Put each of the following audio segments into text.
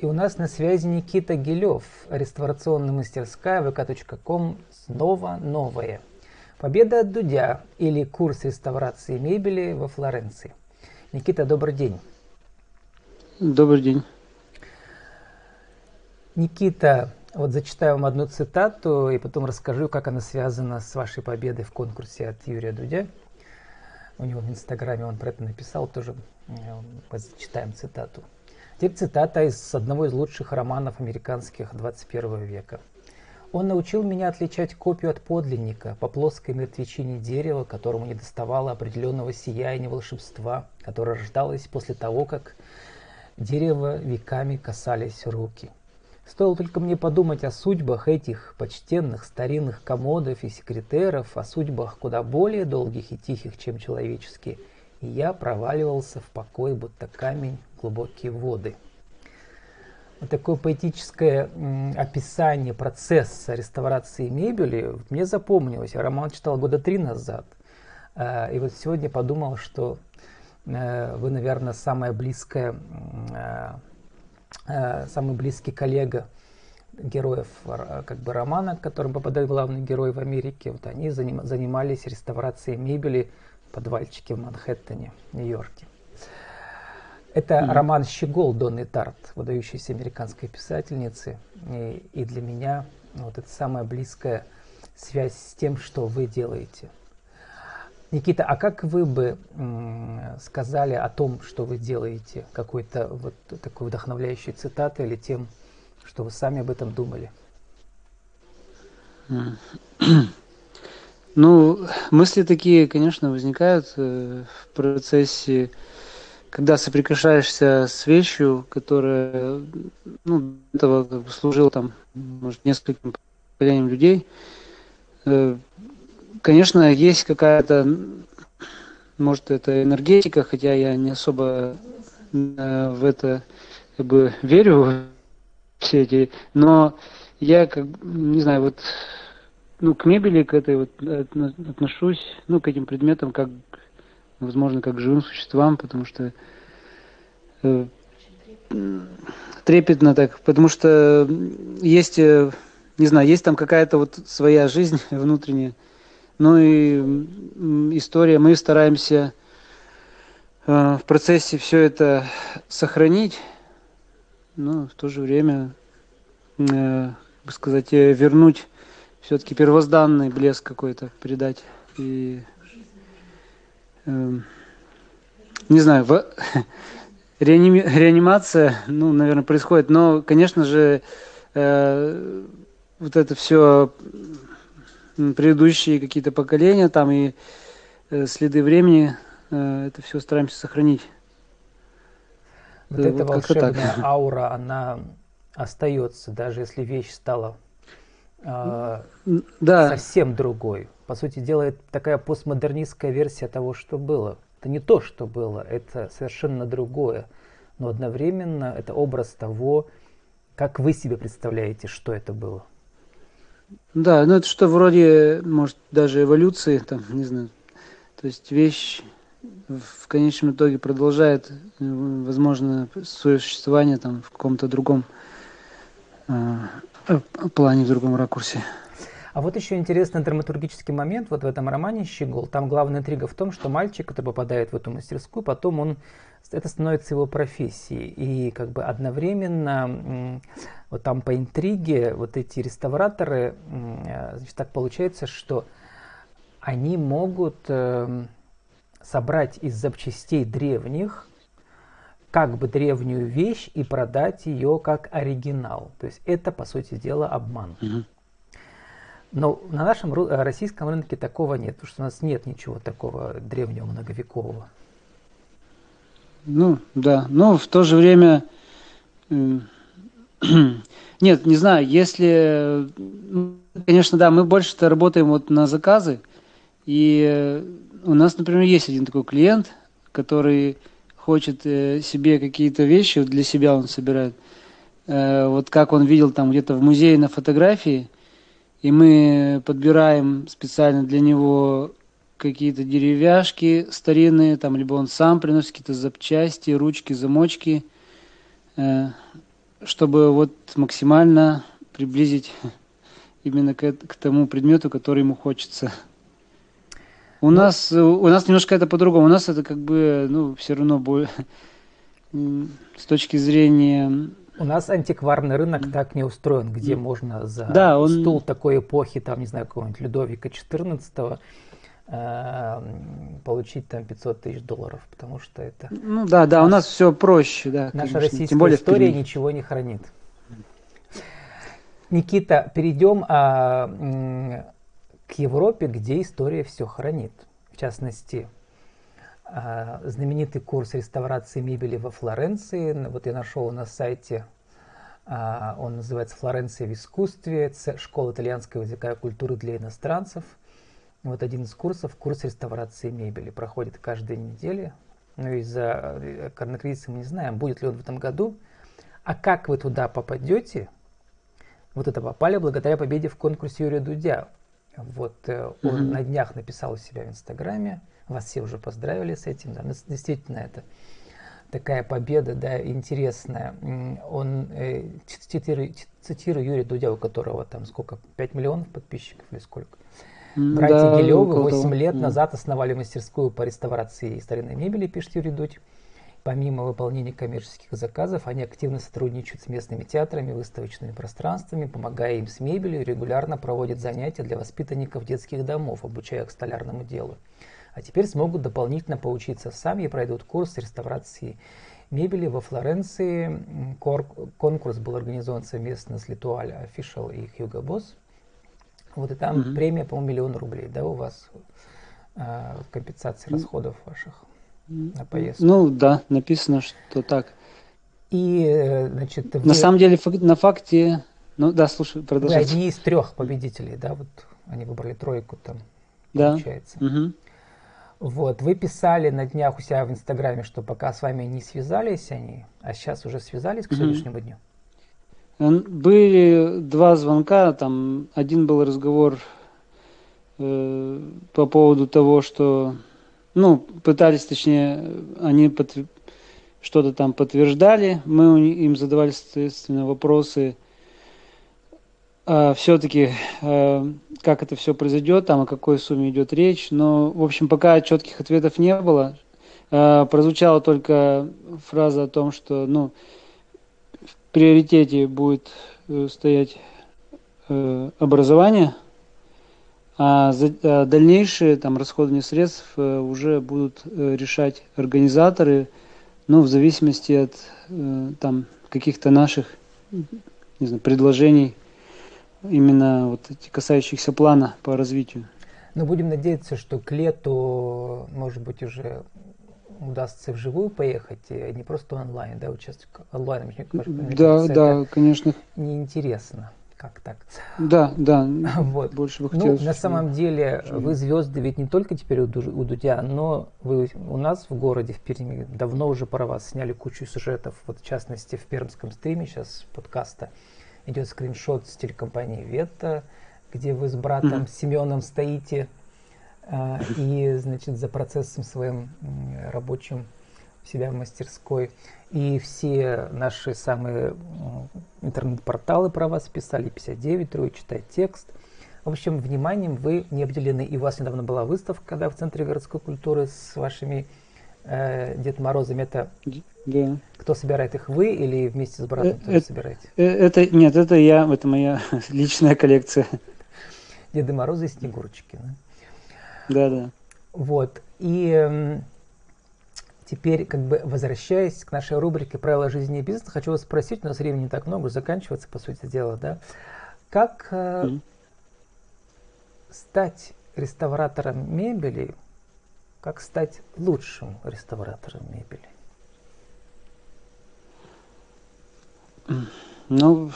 И у нас на связи Никита Гилев, реставрационная мастерская vk.com «Снова новое». Победа от Дудя или курс реставрации мебели во Флоренции. Никита, добрый день. Добрый день. Никита, вот зачитаю вам одну цитату и потом расскажу, как она связана с вашей победой в конкурсе от Юрия Дудя. У него в Инстаграме он про это написал, тоже э, зачитаем цитату. Теперь цитата из одного из лучших романов американских 21 века. Он научил меня отличать копию от подлинника по плоской мертвечине дерева, которому не доставало определенного сияния волшебства, которое рождалось после того, как дерево веками касались руки. Стоило только мне подумать о судьбах этих почтенных старинных комодов и секретеров, о судьбах куда более долгих и тихих, чем человеческие, и я проваливался в покой, будто камень глубокие воды. Вот такое поэтическое описание процесса реставрации мебели мне запомнилось. Я роман читал года три назад. Э, и вот сегодня подумал, что э, вы, наверное, самая близкая, э, самый близкий коллега героев как бы романа, к которым попадает главный герой в Америке. Вот они занимались реставрацией мебели в подвальчике в Манхэттене, Нью-Йорке. Это mm-hmm. роман «Щегол» Донны Тарт, выдающейся американской писательницы. И, и для меня вот это самая близкая связь с тем, что вы делаете. Никита, а как вы бы сказали о том, что вы делаете, какой-то вот такой вдохновляющей цитатой или тем, что вы сами об этом думали? Ну, мысли такие, конечно, возникают э, в процессе когда соприкасаешься с вещью, которая ну, этого как бы служила там, может, нескольким поколениям людей, э, конечно, есть какая-то, может, это энергетика, хотя я не особо э, в это как бы верю все эти, но я как не знаю, вот ну, к мебели, к этой вот отношусь, ну, к этим предметам как возможно, как живым существам, потому что э, трепетно так, потому что есть, э, не знаю, есть там какая-то вот своя жизнь внутренняя, ну и история, мы стараемся э, в процессе все это сохранить, но в то же время, э, как сказать, вернуть все-таки первозданный блеск какой-то, придать и не знаю, в, реаними, реанимация, ну, наверное, происходит, но, конечно же, э, вот это все предыдущие какие-то поколения там и э, следы времени, э, это все стараемся сохранить. Вот, вот эта волшебная так. аура, она остается, даже если вещь стала э, да. совсем другой по сути дела, это такая постмодернистская версия того, что было. Это не то, что было, это совершенно другое. Но одновременно это образ того, как вы себе представляете, что это было. Да, ну это что вроде, может, даже эволюции, там, не знаю. То есть вещь в конечном итоге продолжает, возможно, свое существование там в каком-то другом э, плане, в другом ракурсе. А вот еще интересный драматургический момент вот в этом романе «Щегол». Там главная интрига в том, что мальчик, который попадает в эту мастерскую, потом он, это становится его профессией. И как бы одновременно вот там по интриге вот эти реставраторы, значит, так получается, что они могут эм, собрать из запчастей древних как бы древнюю вещь и продать ее как оригинал. То есть это, по сути дела, обман. Mm-hmm. Но на нашем э, российском рынке такого нет, потому что у нас нет ничего такого древнего, многовекового. Ну, да. Но в то же время... Нет, не знаю, если... Ну, конечно, да, мы больше-то работаем вот на заказы. И э, у нас, например, есть один такой клиент, который хочет э, себе какие-то вещи, для себя он собирает. Вот как он видел там где-то в музее на фотографии – и мы подбираем специально для него какие-то деревяшки старинные, там либо он сам приносит какие-то запчасти, ручки, замочки. Э, чтобы вот максимально приблизить именно к, к тому предмету, который ему хочется. У ну, нас у нас немножко это по-другому. У нас это как бы, ну, все равно более с точки зрения у нас антикварный рынок так не устроен, где можно за да, он... стул такой эпохи, там, не знаю, какого-нибудь Людовика XIV э, получить там 500 тысяч долларов, потому что это... Ну да, да, у нас все проще, да. Наша конечно. российская Тем более история ничего не хранит. Никита, перейдем а, к Европе, где история все хранит. В частности, а, знаменитый курс реставрации мебели во Флоренции. Вот я нашел на сайте, а, он называется «Флоренция в искусстве. Школа итальянского языка и культуры для иностранцев». Вот один из курсов, курс реставрации мебели, проходит каждые недели. Но из-за э, коронакризиса мы не знаем, будет ли он в этом году. А как вы туда попадете? Вот это попали благодаря победе в конкурсе Юрия Дудя. Вот э, он mm-hmm. на днях написал у себя в Инстаграме, вас все уже поздравили с этим, да, действительно это такая победа, да, интересная. Он, э, цитирую, цитирую Юрия Дудя, у которого там сколько, 5 миллионов подписчиков или сколько? Братья да, Гелевы 8 лет да. назад основали мастерскую по реставрации старинной мебели, пишет Юрий Дудь. Помимо выполнения коммерческих заказов, они активно сотрудничают с местными театрами, выставочными пространствами, помогая им с мебелью, регулярно проводят занятия для воспитанников детских домов, обучая их столярному делу. А теперь смогут дополнительно поучиться сами и пройдут курс реставрации мебели во Флоренции. Конкурс был организован совместно с Литуаль Official и Hugo Boss. Вот и там mm-hmm. премия, по-моему, миллион рублей, да, у вас э, компенсации расходов ваших на поездку. Ну да, написано, что так. И, э, значит, вы... На самом деле, на факте... Ну да, слушай, продолжайте. Вы одни из трех победителей, да, вот они выбрали тройку там, да. получается. Угу. Вот, вы писали на днях у себя в Инстаграме, что пока с вами не связались они, а сейчас уже связались к сегодняшнему угу. дню? Были два звонка, там один был разговор э, по поводу того, что ну, пытались, точнее, они под, что-то там подтверждали, мы им задавали, соответственно, вопросы, а, все-таки, а, как это все произойдет, там, о какой сумме идет речь, но, в общем, пока четких ответов не было, а, прозвучала только фраза о том, что, ну, в приоритете будет э, стоять э, образование – а, а дальнейшие там расходование средств э, уже будут э, решать организаторы, ну, в зависимости от э, там каких-то наших не знаю, предложений, именно вот эти касающихся плана по развитию. Но будем надеяться, что к лету, может быть, уже удастся вживую поехать, и не просто онлайн, да, участвовать онлайн. да, да, конечно. Неинтересно как так? Да, да. Вот. Больше бы хотелось. Ну, на самом деле, вы звезды ведь не только теперь у, Дудя, но вы у нас в городе, в Перми, давно уже про вас сняли кучу сюжетов. Вот в частности, в пермском стриме сейчас подкаста идет скриншот с телекомпании Ветта, где вы с братом mm-hmm. Семеном стоите э, и, значит, за процессом своим рабочим себя в мастерской. И все наши самые интернет-порталы про вас писали, 59, Трое читать текст. В общем, вниманием вы не обделены. И у вас недавно была выставка, когда в Центре городской культуры с вашими э, Дед Морозами. Это да. кто собирает их, вы или вместе с братом э, это, собираете? Э, это, нет, это я, это моя личная коллекция. Деды Морозы и Снегурочки. Да, да. да. Вот. И Теперь, как бы возвращаясь к нашей рубрике «Правила жизни и бизнеса», хочу вас спросить, у нас времени не так много, заканчиваться, по сути дела, да, как э, mm. стать реставратором мебели, как стать лучшим реставратором мебели? Ну,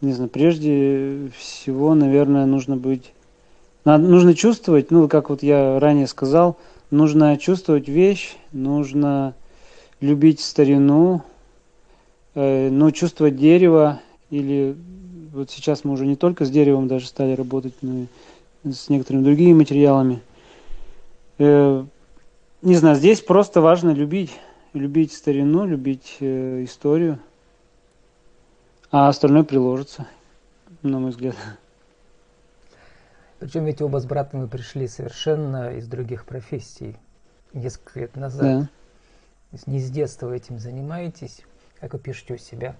не знаю, прежде всего, наверное, нужно быть, надо, нужно чувствовать, ну, как вот я ранее сказал, нужно чувствовать вещь, нужно любить старину, э, но чувствовать дерево или вот сейчас мы уже не только с деревом даже стали работать, но и с некоторыми другими материалами. Э, не знаю, здесь просто важно любить, любить старину, любить э, историю. а остальное приложится, на мой взгляд. Причем ведь оба с братом вы пришли совершенно из других профессий несколько лет назад. Да. То есть не с детства вы этим занимаетесь, как вы пишете у себя.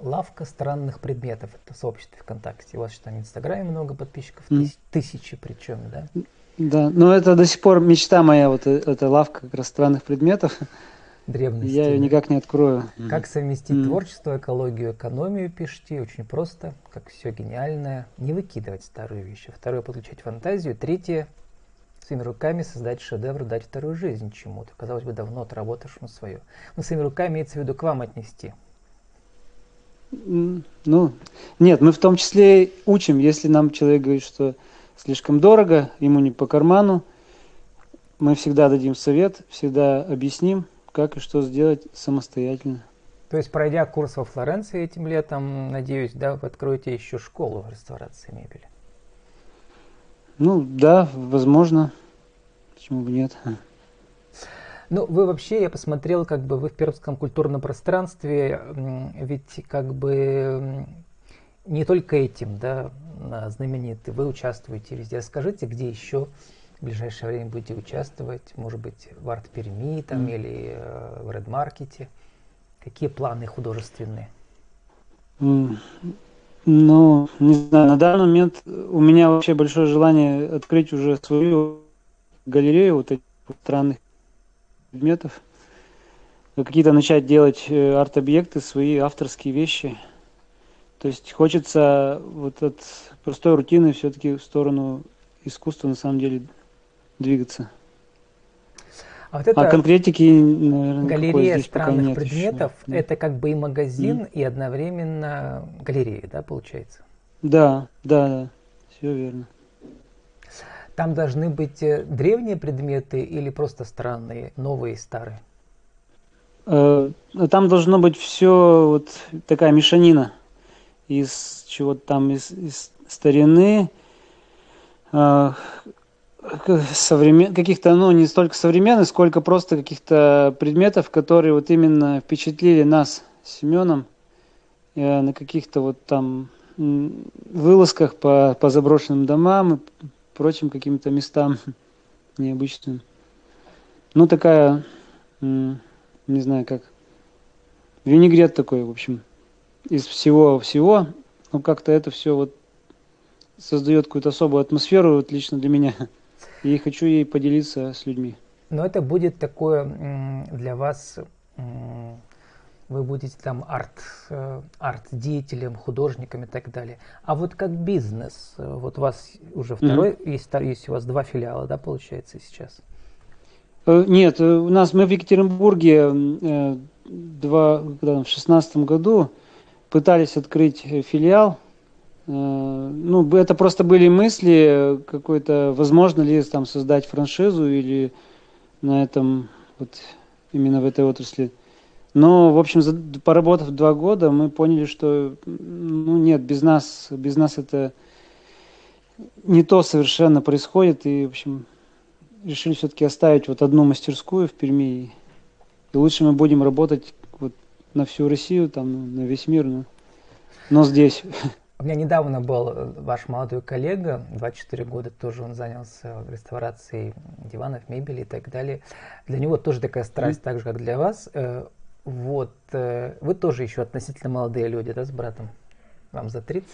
Лавка странных предметов. Это сообщество ВКонтакте. У вас что, в Инстаграме много подписчиков? Mm. Тысячи причем, да? Да, но это до сих пор мечта моя, вот э, эта лавка как раз странных предметов. Древности. Я ее никак не открою. Как совместить mm. творчество, экологию, экономию, пишите. Очень просто, как все гениальное. Не выкидывать старые вещи. Второе, подключать фантазию. Третье, своими руками создать шедевр, дать вторую жизнь чему-то. Казалось бы, давно отработавшему свое. Но своими руками имеется в виду к вам отнести. Ну, нет, мы в том числе учим, если нам человек говорит, что слишком дорого, ему не по карману, мы всегда дадим совет, всегда объясним, как и что сделать самостоятельно. То есть, пройдя курс во Флоренции этим летом, надеюсь, да, вы откроете еще школу реставрации мебели? Ну, да, возможно. Почему бы нет? Ну, вы вообще, я посмотрел, как бы вы в пермском культурном пространстве, ведь как бы не только этим, да, знаменитый, вы участвуете везде. Расскажите, где еще в ближайшее время будете участвовать, может быть, в арт-перми там mm. или э, в редмаркете? Какие планы художественные? Mm. Ну, не знаю, на данный момент у меня вообще большое желание открыть уже свою галерею вот этих странных предметов. Какие-то начать делать э, арт-объекты, свои авторские вещи. То есть хочется вот от простой рутины все-таки в сторону искусства на самом деле двигаться. А, вот это а конкретики, наверное, галерея странных предметов, еще. это как бы и магазин, mm. и одновременно галерея, да, получается? Да, да, да, все верно. Там должны быть э, древние предметы или просто странные, новые и старые? Э, там должно быть все вот такая мешанина из чего-то там из, из старины, современ... каких-то, ну, не столько современных, сколько просто каких-то предметов, которые вот именно впечатлили нас с Семеном э, на каких-то вот там вылазках по, по заброшенным домам и прочим каким-то местам необычным. Ну, такая, не знаю как, винегрет такой, в общем, из всего-всего, ну, как-то это все вот создает какую-то особую атмосферу, вот лично для меня и хочу ей поделиться с людьми. Но это будет такое для вас, вы будете там арт, э, арт-деятелем, художником и так далее. А вот как бизнес, э, вот у вас уже второй, mm-hmm. есть, есть у вас два филиала, да, получается сейчас? Э, нет, у нас мы в Екатеринбурге два, когда, в шестнадцатом году пытались открыть филиал ну, это просто были мысли, какой-то, возможно ли там создать франшизу или на этом, вот именно в этой отрасли. Но, в общем, поработав два года, мы поняли, что, ну, нет, без нас, без нас это не то совершенно происходит, и, в общем, решили все-таки оставить вот одну мастерскую в Перми, и лучше мы будем работать вот на всю Россию, там, на весь мир, но, но здесь. У меня недавно был э, ваш молодой коллега, 24 года, тоже он занялся реставрацией диванов, мебели и так далее. Для него тоже такая страсть, mm. так же, как для вас. Э, вот, э, вы тоже еще относительно молодые люди, да, с братом? Вам за 30?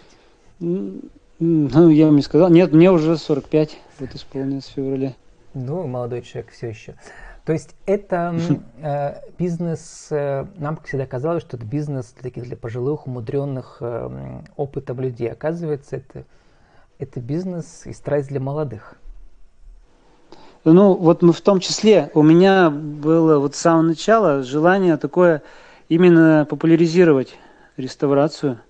Ну, я вам не сказал. Нет, мне уже 45, вот исполнилось в феврале. Ну, молодой человек все еще. То есть это э, бизнес, э, нам как всегда казалось, что это бизнес для таких для пожилых, умудренных э, опытом людей. Оказывается, это, это бизнес и страсть для молодых. Ну, вот мы в том числе, у меня было вот с самого начала желание такое именно популяризировать реставрацию,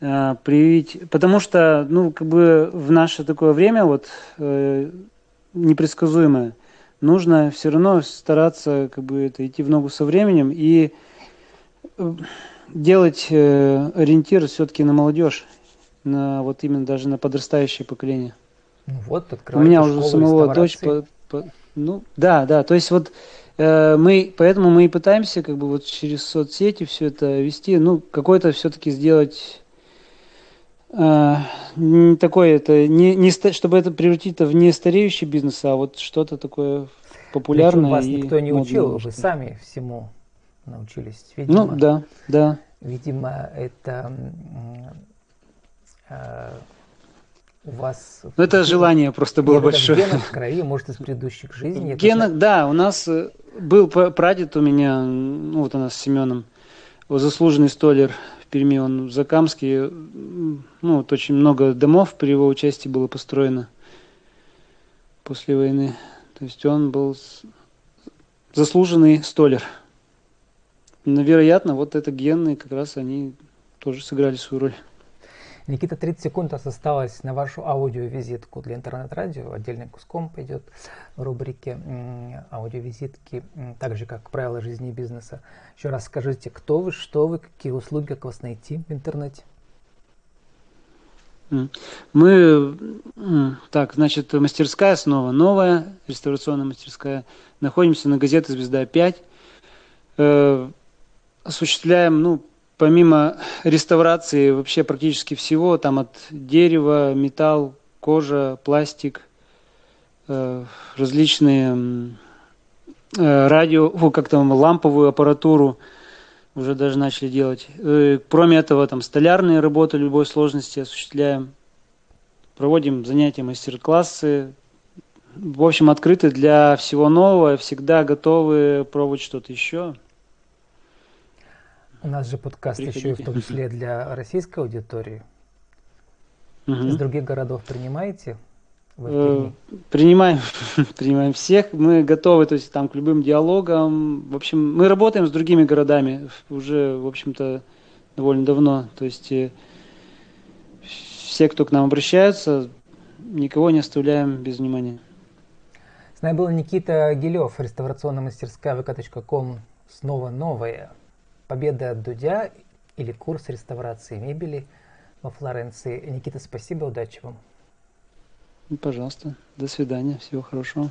э, привить, потому что, ну, как бы в наше такое время вот э, непредсказуемое, нужно все равно стараться как бы это идти в ногу со временем и э, делать э, ориентир все-таки на молодежь, на вот именно даже на подрастающее поколение. Ну вот, У меня уже самого дочь, по, по, ну да, да, то есть вот Э, мы, поэтому мы и пытаемся как бы вот через соцсети все это вести, ну, какой-то все-таки сделать такое это, не, не, чтобы это превратить это в не стареющий бизнес, а вот что-то такое популярное. Причем вас никто не учил, вы сами всему научились. Видимо, ну, да, да. Видимо, это э, у вас... Ну, это желание просто было Нет, большое. Это в крови, может, из предыдущих жизней. В генах, это... да, у нас э, был прадед у меня, ну, вот у нас с Семеном, заслуженный столер в Перми, он в Закамске, ну, вот очень много домов при его участии было построено после войны. То есть он был заслуженный столер. Но, вероятно, вот это генные как раз они тоже сыграли свою роль. Никита, 30 секунд осталось на вашу аудиовизитку для интернет-радио. Отдельным куском пойдет в рубрике аудиовизитки, так же, как правила жизни и бизнеса. Еще раз скажите, кто вы, что вы, какие услуги, как вас найти в интернете? Мы, так, значит, мастерская снова новая, реставрационная мастерская. Находимся на газете «Звезда 5». Э, осуществляем, ну, помимо реставрации вообще практически всего, там от дерева, металл, кожа, пластик, э, различные э, радио, как там, ламповую аппаратуру уже даже начали делать. Э, кроме этого, там столярные работы любой сложности осуществляем. Проводим занятия, мастер-классы. В общем, открыты для всего нового, всегда готовы пробовать что-то еще. У нас же подкаст Приходите. еще в том числе для российской аудитории. Угу. Из других городов принимаете? Э, принимаем, принимаем всех. Мы готовы, то есть там к любым диалогам. В общем, мы работаем с другими городами уже, в общем-то, довольно давно. То есть э, все, кто к нам обращаются, никого не оставляем без внимания. С нами был Никита Гилев, реставрационная мастерская vk.com. Снова новая победа от Дудя или курс реставрации мебели во Флоренции. Никита, спасибо, удачи вам. Пожалуйста, до свидания, всего хорошего.